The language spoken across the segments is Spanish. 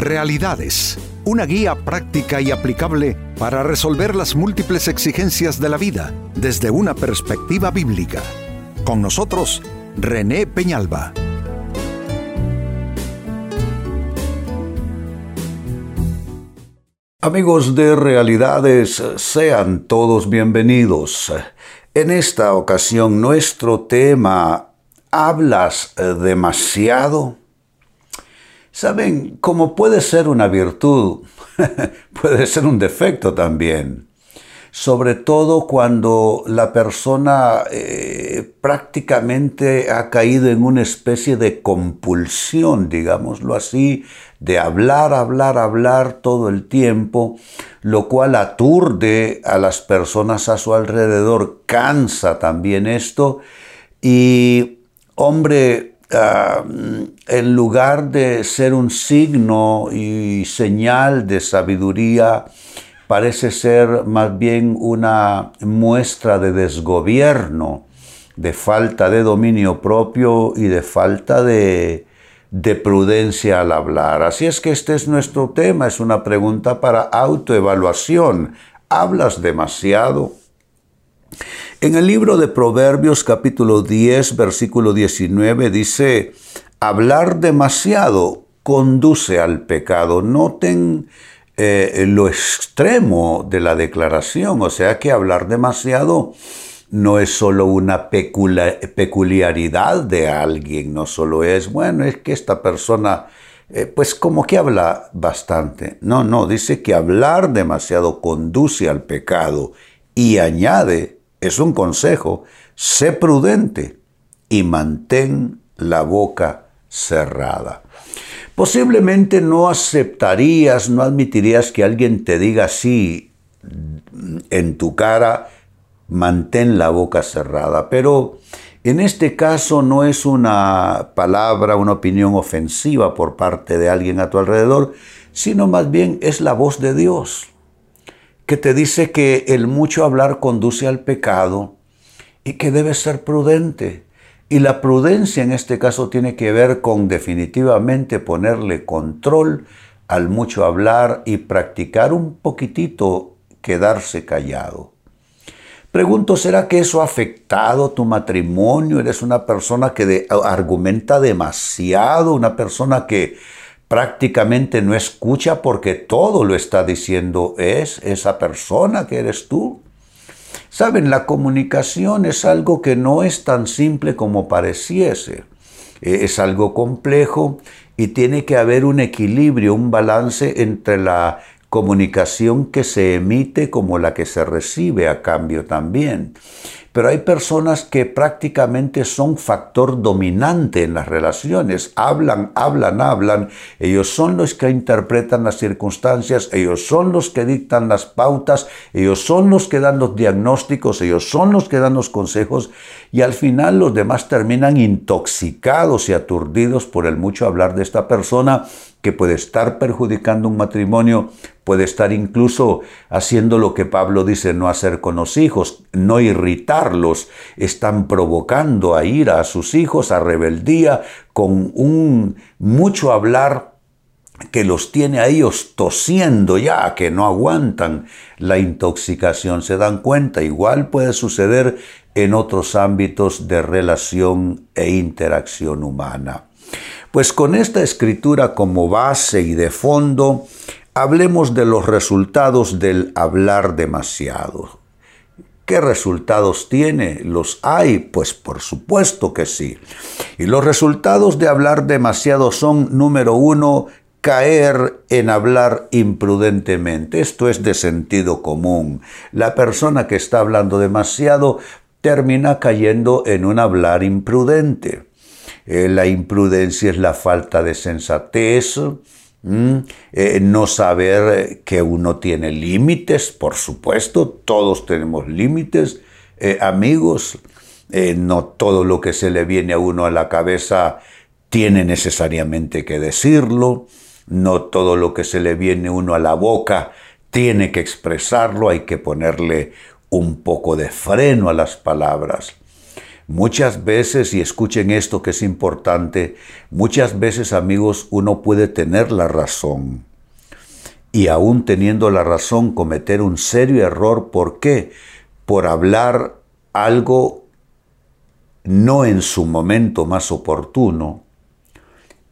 Realidades, una guía práctica y aplicable para resolver las múltiples exigencias de la vida desde una perspectiva bíblica. Con nosotros, René Peñalba. Amigos de Realidades, sean todos bienvenidos. En esta ocasión nuestro tema, ¿hablas demasiado? Saben, como puede ser una virtud, puede ser un defecto también. Sobre todo cuando la persona eh, prácticamente ha caído en una especie de compulsión, digámoslo así, de hablar, hablar, hablar todo el tiempo, lo cual aturde a las personas a su alrededor, cansa también esto. Y, hombre, Ah, en lugar de ser un signo y señal de sabiduría, parece ser más bien una muestra de desgobierno, de falta de dominio propio y de falta de, de prudencia al hablar. Así es que este es nuestro tema, es una pregunta para autoevaluación. ¿Hablas demasiado? En el libro de Proverbios capítulo 10, versículo 19 dice, hablar demasiado conduce al pecado. Noten eh, lo extremo de la declaración, o sea que hablar demasiado no es solo una peculiaridad de alguien, no solo es, bueno, es que esta persona, eh, pues como que habla bastante. No, no, dice que hablar demasiado conduce al pecado y añade es un consejo, sé prudente y mantén la boca cerrada. Posiblemente no aceptarías, no admitirías que alguien te diga así en tu cara, mantén la boca cerrada, pero en este caso no es una palabra, una opinión ofensiva por parte de alguien a tu alrededor, sino más bien es la voz de Dios que te dice que el mucho hablar conduce al pecado y que debes ser prudente. Y la prudencia en este caso tiene que ver con definitivamente ponerle control al mucho hablar y practicar un poquitito quedarse callado. Pregunto, ¿será que eso ha afectado tu matrimonio? ¿Eres una persona que argumenta demasiado? ¿Una persona que prácticamente no escucha porque todo lo está diciendo es esa persona que eres tú. Saben, la comunicación es algo que no es tan simple como pareciese. E, es algo complejo y tiene que haber un equilibrio, un balance entre la comunicación que se emite como la que se recibe a cambio también pero hay personas que prácticamente son factor dominante en las relaciones. Hablan, hablan, hablan. Ellos son los que interpretan las circunstancias, ellos son los que dictan las pautas, ellos son los que dan los diagnósticos, ellos son los que dan los consejos y al final los demás terminan intoxicados y aturdidos por el mucho hablar de esta persona que puede estar perjudicando un matrimonio, puede estar incluso haciendo lo que Pablo dice no hacer con los hijos, no irritarlos, están provocando a ira a sus hijos, a rebeldía, con un mucho hablar que los tiene a ellos tosiendo ya, que no aguantan la intoxicación, se dan cuenta, igual puede suceder en otros ámbitos de relación e interacción humana. Pues con esta escritura como base y de fondo, hablemos de los resultados del hablar demasiado. ¿Qué resultados tiene? ¿Los hay? Pues por supuesto que sí. Y los resultados de hablar demasiado son, número uno, caer en hablar imprudentemente. Esto es de sentido común. La persona que está hablando demasiado termina cayendo en un hablar imprudente. Eh, la imprudencia es la falta de sensatez, eh, no saber que uno tiene límites, por supuesto, todos tenemos límites, eh, amigos, no todo lo que se le viene a uno a la cabeza tiene necesariamente que decirlo, no todo lo que se le viene a uno a la boca tiene que expresarlo, hay que ponerle un poco de freno a las palabras. Muchas veces, y escuchen esto que es importante, muchas veces amigos uno puede tener la razón y aún teniendo la razón cometer un serio error. ¿Por qué? Por hablar algo no en su momento más oportuno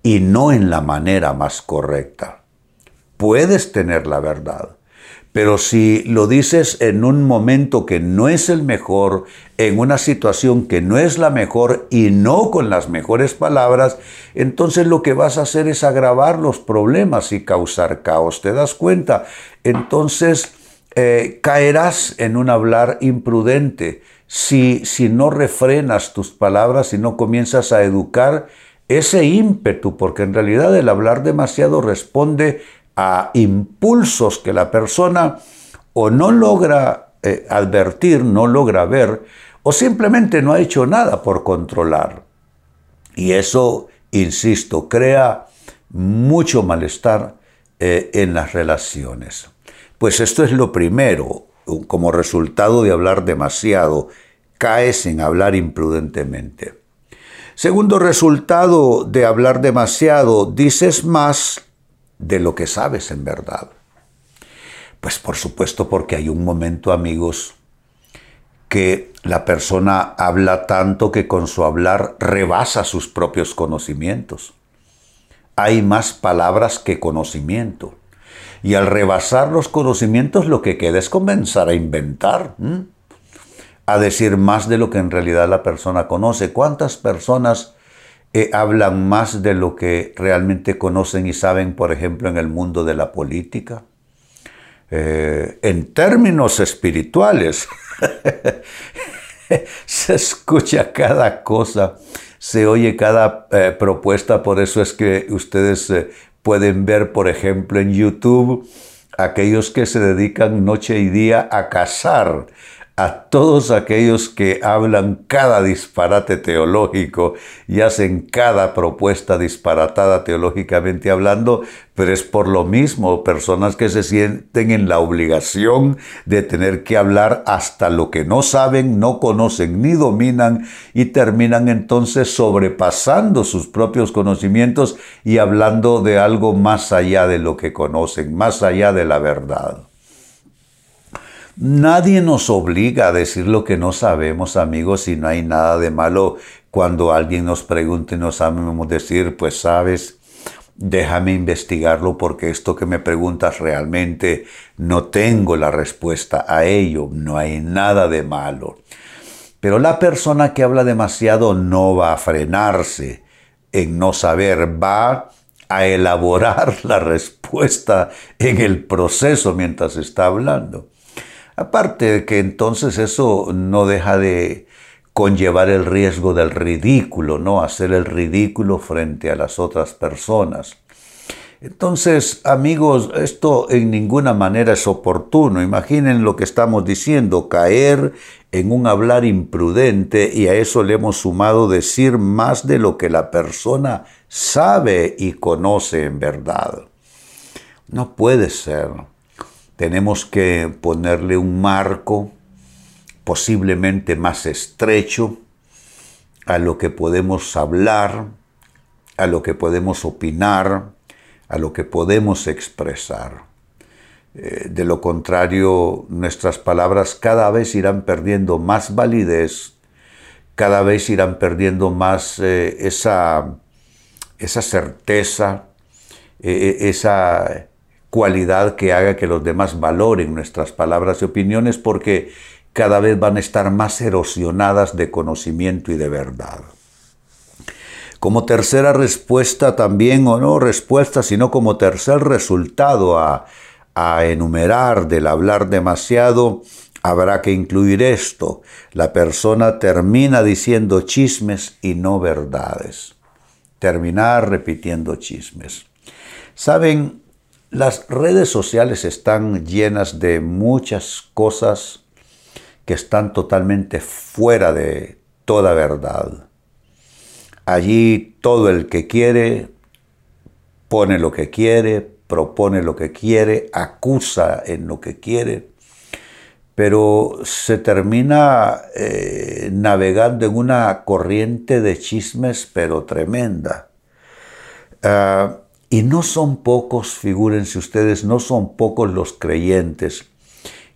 y no en la manera más correcta. Puedes tener la verdad, pero si lo dices en un momento que no es el mejor, en una situación que no es la mejor y no con las mejores palabras, entonces lo que vas a hacer es agravar los problemas y causar caos. ¿Te das cuenta? Entonces eh, caerás en un hablar imprudente si, si no refrenas tus palabras, si no comienzas a educar ese ímpetu, porque en realidad el hablar demasiado responde a impulsos que la persona o no logra eh, advertir, no logra ver, o simplemente no ha hecho nada por controlar. Y eso, insisto, crea mucho malestar eh, en las relaciones. Pues esto es lo primero, como resultado de hablar demasiado, caes en hablar imprudentemente. Segundo resultado de hablar demasiado, dices más de lo que sabes en verdad? Pues por supuesto porque hay un momento, amigos, que la persona habla tanto que con su hablar rebasa sus propios conocimientos. Hay más palabras que conocimiento. Y al rebasar los conocimientos lo que queda es comenzar a inventar, a decir más de lo que en realidad la persona conoce. ¿Cuántas personas eh, hablan más de lo que realmente conocen y saben, por ejemplo, en el mundo de la política. Eh, en términos espirituales, se escucha cada cosa, se oye cada eh, propuesta, por eso es que ustedes pueden ver, por ejemplo, en YouTube, aquellos que se dedican noche y día a cazar a todos aquellos que hablan cada disparate teológico y hacen cada propuesta disparatada teológicamente hablando, pero es por lo mismo personas que se sienten en la obligación de tener que hablar hasta lo que no saben, no conocen ni dominan y terminan entonces sobrepasando sus propios conocimientos y hablando de algo más allá de lo que conocen, más allá de la verdad. Nadie nos obliga a decir lo que no sabemos, amigos, y no hay nada de malo cuando alguien nos pregunte y no sabemos decir, pues sabes, déjame investigarlo porque esto que me preguntas realmente no tengo la respuesta a ello, no hay nada de malo. Pero la persona que habla demasiado no va a frenarse en no saber, va a elaborar la respuesta en el proceso mientras está hablando. Aparte de que entonces eso no deja de conllevar el riesgo del ridículo, ¿no? Hacer el ridículo frente a las otras personas. Entonces, amigos, esto en ninguna manera es oportuno. Imaginen lo que estamos diciendo, caer en un hablar imprudente y a eso le hemos sumado decir más de lo que la persona sabe y conoce en verdad. No puede ser tenemos que ponerle un marco posiblemente más estrecho a lo que podemos hablar, a lo que podemos opinar, a lo que podemos expresar. Eh, de lo contrario, nuestras palabras cada vez irán perdiendo más validez, cada vez irán perdiendo más eh, esa, esa certeza, eh, esa cualidad que haga que los demás valoren nuestras palabras y opiniones porque cada vez van a estar más erosionadas de conocimiento y de verdad. Como tercera respuesta también, o no respuesta, sino como tercer resultado a, a enumerar del hablar demasiado, habrá que incluir esto. La persona termina diciendo chismes y no verdades. Terminar repitiendo chismes. Saben, las redes sociales están llenas de muchas cosas que están totalmente fuera de toda verdad. Allí todo el que quiere pone lo que quiere, propone lo que quiere, acusa en lo que quiere. pero se termina eh, navegando en una corriente de chismes, pero tremenda. Ah, y no son pocos, figúrense ustedes, no son pocos los creyentes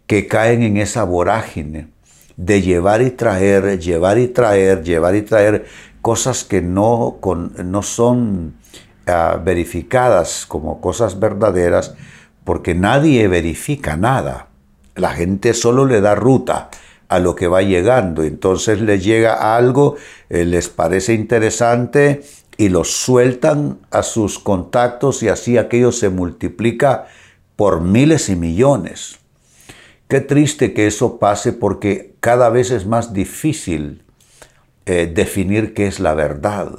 que caen en esa vorágine de llevar y traer, llevar y traer, llevar y traer cosas que no, no son ah, verificadas como cosas verdaderas, porque nadie verifica nada. La gente solo le da ruta a lo que va llegando. Entonces les llega algo, eh, les parece interesante y lo sueltan a sus contactos y así aquello se multiplica por miles y millones. Qué triste que eso pase porque cada vez es más difícil eh, definir qué es la verdad.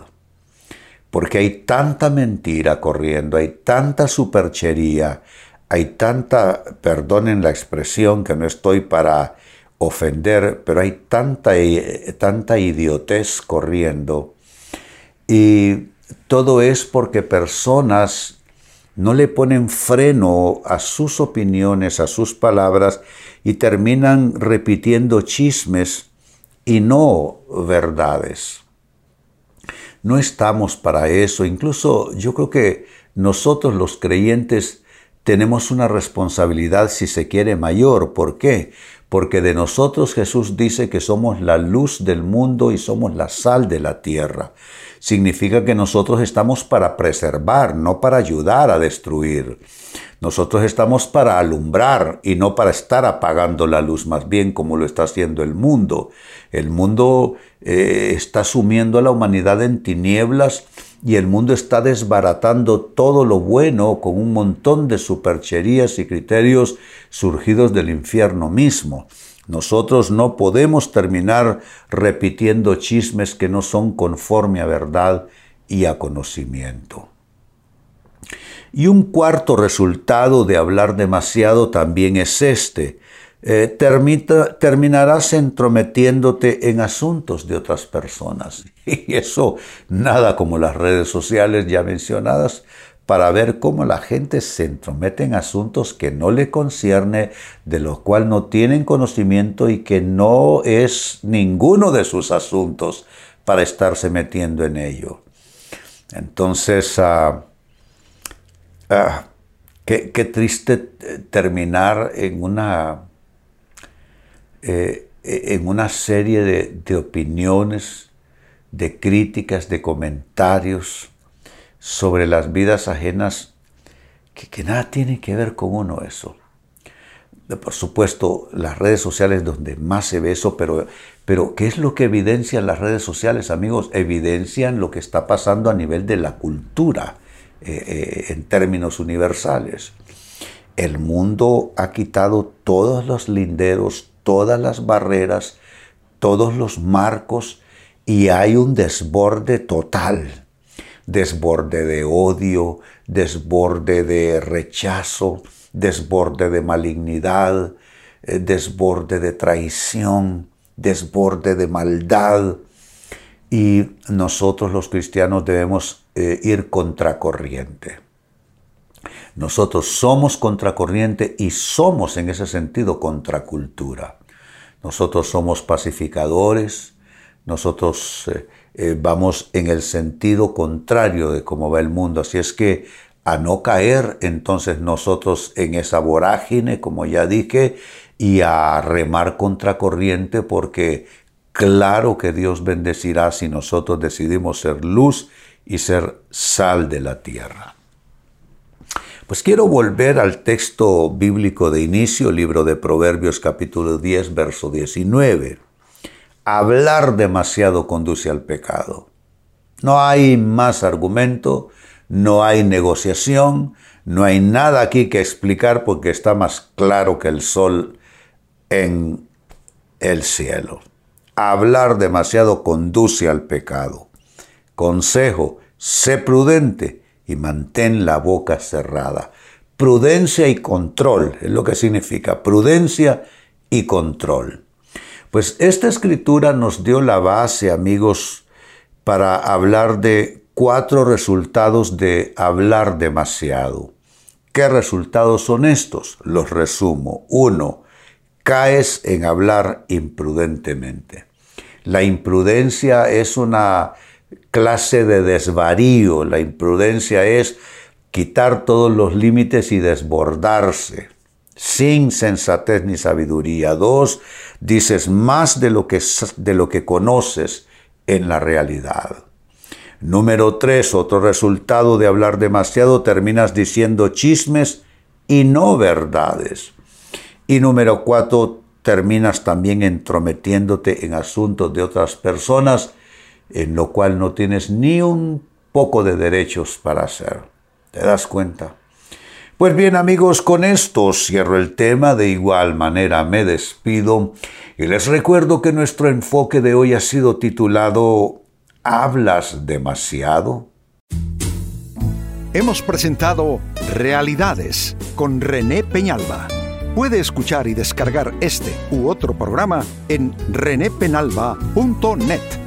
Porque hay tanta mentira corriendo, hay tanta superchería, hay tanta, perdonen la expresión que no estoy para ofender, pero hay tanta, eh, tanta idiotez corriendo. Y todo es porque personas no le ponen freno a sus opiniones, a sus palabras, y terminan repitiendo chismes y no verdades. No estamos para eso. Incluso yo creo que nosotros los creyentes tenemos una responsabilidad, si se quiere, mayor. ¿Por qué? Porque de nosotros Jesús dice que somos la luz del mundo y somos la sal de la tierra. Significa que nosotros estamos para preservar, no para ayudar a destruir. Nosotros estamos para alumbrar y no para estar apagando la luz, más bien como lo está haciendo el mundo. El mundo eh, está sumiendo a la humanidad en tinieblas y el mundo está desbaratando todo lo bueno con un montón de supercherías y criterios surgidos del infierno mismo. Nosotros no podemos terminar repitiendo chismes que no son conforme a verdad y a conocimiento. Y un cuarto resultado de hablar demasiado también es este, eh, terminarás entrometiéndote en asuntos de otras personas. Y eso nada como las redes sociales ya mencionadas para ver cómo la gente se entromete en asuntos que no le concierne, de los cuales no tienen conocimiento y que no es ninguno de sus asuntos para estarse metiendo en ello. Entonces, ah, ah, qué, triste terminar en una eh, en una serie de, opiniones, de críticas, de comentarios sobre las vidas ajenas que, nada tiene que ver con uno eso. Por supuesto, las redes sociales donde más se ve eso, pero, pero ¿qué es lo que evidencian las redes sociales, amigos? Evidencian lo que está pasando a nivel de la cultura, eh, eh, en términos universales. El mundo ha quitado todos los linderos, todas las barreras, todos los marcos y hay un desborde total, desborde de odio, desborde de rechazo, desborde de malignidad, eh, desborde de traición, desborde de maldad. Y nosotros los cristianos debemos eh, ir contracorriente. Nosotros somos contracorriente y somos en ese sentido contracultura. Nosotros somos pacificadores, nosotros eh, eh, vamos en el sentido contrario de cómo va el mundo. Así es que a no caer entonces nosotros en esa vorágine, como ya dije, y a remar contracorriente porque claro que Dios bendecirá si nosotros decidimos ser luz y ser sal de la tierra. Pues quiero volver al texto bíblico de inicio, libro de Proverbios capítulo 10, verso 19. Hablar demasiado conduce al pecado. No hay más argumento, no hay negociación, no hay nada aquí que explicar porque está más claro que el sol en el cielo. Hablar demasiado conduce al pecado. Consejo, sé prudente y mantén la boca cerrada. Prudencia y control es lo que significa prudencia y control. Pues esta escritura nos dio la base, amigos, para hablar de cuatro resultados de hablar demasiado. ¿Qué resultados son estos? Los resumo. Uno, caes en hablar imprudentemente. La imprudencia es una clase de desvarío, la imprudencia es quitar todos los límites y desbordarse, sin sensatez ni sabiduría. Dos, dices más de lo que, de lo que conoces en la realidad. Número tres, otro resultado de hablar demasiado, terminas diciendo chismes y no verdades. Y número cuatro, terminas también entrometiéndote en asuntos de otras personas, en lo cual no tienes ni un poco de derechos para hacer. ¿Te das cuenta? Pues bien amigos, con esto cierro el tema, de igual manera me despido y les recuerdo que nuestro enfoque de hoy ha sido titulado ¿Hablas demasiado? Hemos presentado Realidades con René Peñalba. Puede escuchar y descargar este u otro programa en renépenalba.net